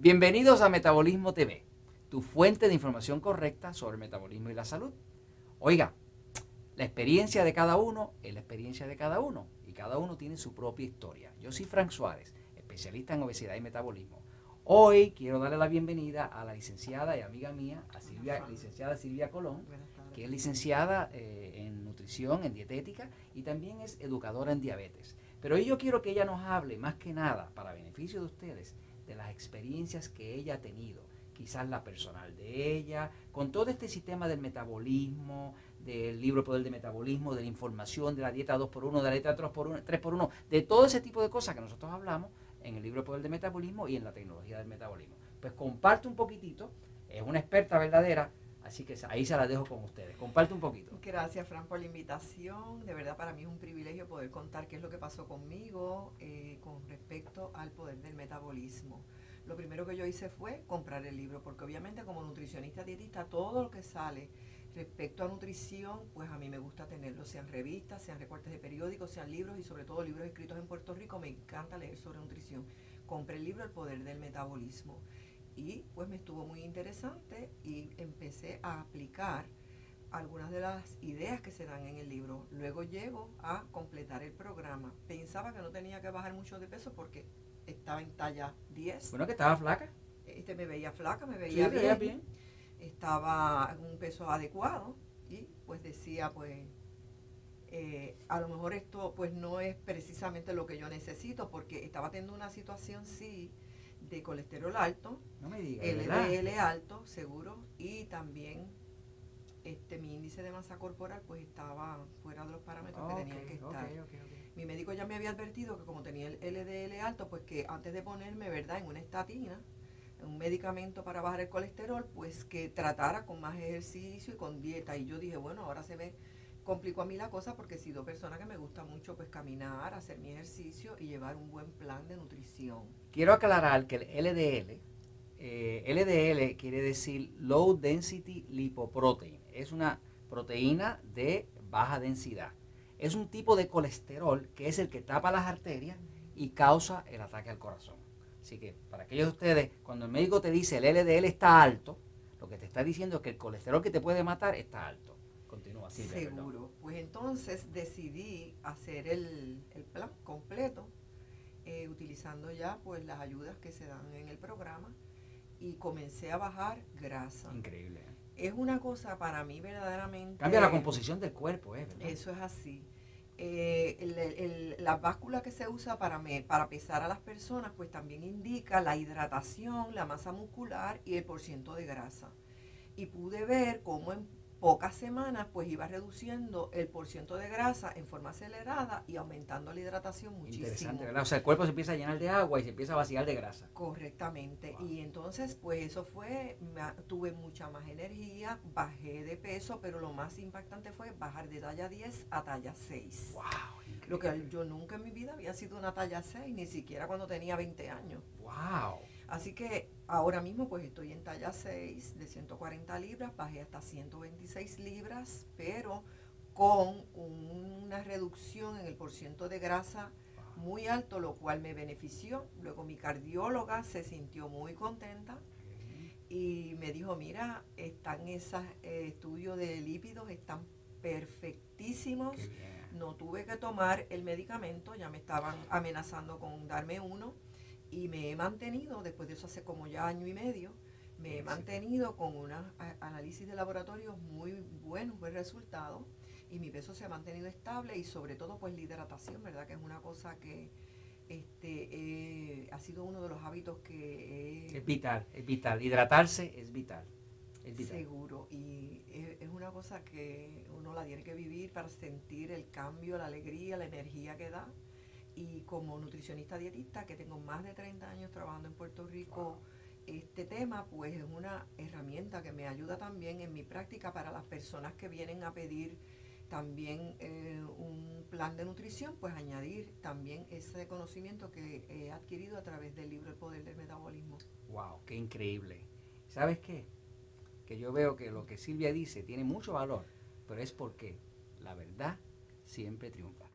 Bienvenidos a Metabolismo TV, tu fuente de información correcta sobre el metabolismo y la salud. Oiga, la experiencia de cada uno es la experiencia de cada uno y cada uno tiene su propia historia. Yo soy Frank Suárez, especialista en obesidad y metabolismo. Hoy quiero darle la bienvenida a la licenciada y amiga mía, a Silvia, licenciada Silvia Colón, que es licenciada eh, en nutrición, en dietética y también es educadora en diabetes. Pero hoy yo quiero que ella nos hable más que nada, para beneficio de ustedes, de las experiencias que ella ha tenido, quizás la personal de ella, con todo este sistema del metabolismo, del libro Poder de Metabolismo, de la información, de la dieta 2x1, de la dieta 3x1, 3x1, de todo ese tipo de cosas que nosotros hablamos en el libro Poder de Metabolismo y en la tecnología del metabolismo. Pues comparte un poquitito, es una experta verdadera, así que ahí se la dejo con ustedes. Comparte un poquito. Gracias, Fran, por la invitación. De verdad, para mí es un privilegio poder contar qué es lo que pasó conmigo eh, con respecto al poder del metabolismo. Lo primero que yo hice fue comprar el libro, porque obviamente como nutricionista dietista, todo lo que sale respecto a nutrición, pues a mí me gusta tenerlo, sean revistas, sean recortes de periódicos, sean libros y sobre todo libros escritos en Puerto Rico. Me encanta leer sobre nutrición. Compré el libro El Poder del Metabolismo y pues me estuvo muy interesante y empecé a aplicar algunas de las ideas que se dan en el libro. Luego llego a completar el programa. Pensaba que no tenía que bajar mucho de peso porque estaba en talla 10. Bueno, que estaba flaca. Este me veía flaca, me veía, bien, bien. Estaba en un peso adecuado y pues decía pues eh, a lo mejor esto pues no es precisamente lo que yo necesito porque estaba teniendo una situación sí de colesterol alto, no me digas, LDL alto, seguro, y también este, mi índice de masa corporal pues estaba fuera de los parámetros que tenían que estar. mi médico ya me había advertido que como tenía el LDL alto, pues que antes de ponerme, ¿verdad?, en una estatina, un medicamento para bajar el colesterol, pues que tratara con más ejercicio y con dieta. Y yo dije, bueno, ahora se me complicó a mí la cosa porque he sido persona que me gusta mucho pues caminar, hacer mi ejercicio y llevar un buen plan de nutrición. Quiero aclarar que el LDL, eh, LDL quiere decir Low Density Lipoprotein es una proteína de baja densidad. Es un tipo de colesterol que es el que tapa las arterias y causa el ataque al corazón. Así que para aquellos de ustedes, cuando el médico te dice el LDL está alto, lo que te está diciendo es que el colesterol que te puede matar está alto. Seguro. Pues entonces decidí hacer el, plan completo, eh, utilizando ya pues las ayudas que se dan en el programa y comencé a bajar grasa. Increíble. es una cosa para mí verdaderamente... Cambia la composición del cuerpo, ¿eh? Eso es así. Eh, la báscula que se usa para, me, para pesar a las personas, pues también indica la hidratación, la masa muscular y el porciento de grasa. Y pude ver cómo en pocas semanas pues iba reduciendo el porciento de grasa en forma acelerada y aumentando la hidratación muchísimo. Interesante, ¿verdad? O sea, el cuerpo se empieza a llenar de agua y se empieza a vaciar de grasa. Correctamente. Y entonces pues eso fue, tuve mucha más energía, bajé de peso, pero lo más impactante fue bajar de talla 10 a talla 6. ¡Wow! Lo que yo nunca en mi vida había sido una talla 6, ni siquiera cuando tenía 20 años. ¡Wow! Así que ahora mismo pues estoy en talla 6 de 140 libras, bajé hasta 126 libras, pero con una reducción en el porciento de grasa muy alto, lo cual me benefició. Luego mi cardióloga se sintió muy contenta y me dijo, mira, están esos eh, estudios de lípidos, están perfectísimos. No tuve que tomar el medicamento, ya me estaban amenazando con darme uno y me he mantenido, después de eso hace como ya año y medio, me he mantenido con un análisis de laboratorio muy buenos, buen resultado, y mi peso se ha mantenido estable y sobre todo pues la hidratación, ¿verdad? Que es una cosa que este eh, ha sido uno de los hábitos que... es vital, es vital, hidratarse es vital. Es Seguro, y es, es una cosa que uno la tiene que vivir para sentir el cambio, la alegría, la energía que da y como nutricionista dietista, que tengo más de 30 años trabajando en Puerto Rico, este tema pues es una herramienta que me ayuda también en mi práctica para las personas que vienen a pedir también eh, un plan de nutrición, pues añadir también ese conocimiento que he adquirido a través del libro El Poder del Metabolismo. ¡Wow! ¡Qué increíble! ¿Sabes qué? Que yo veo que lo que Silvia dice tiene mucho valor, pero es porque la verdad siempre triunfa.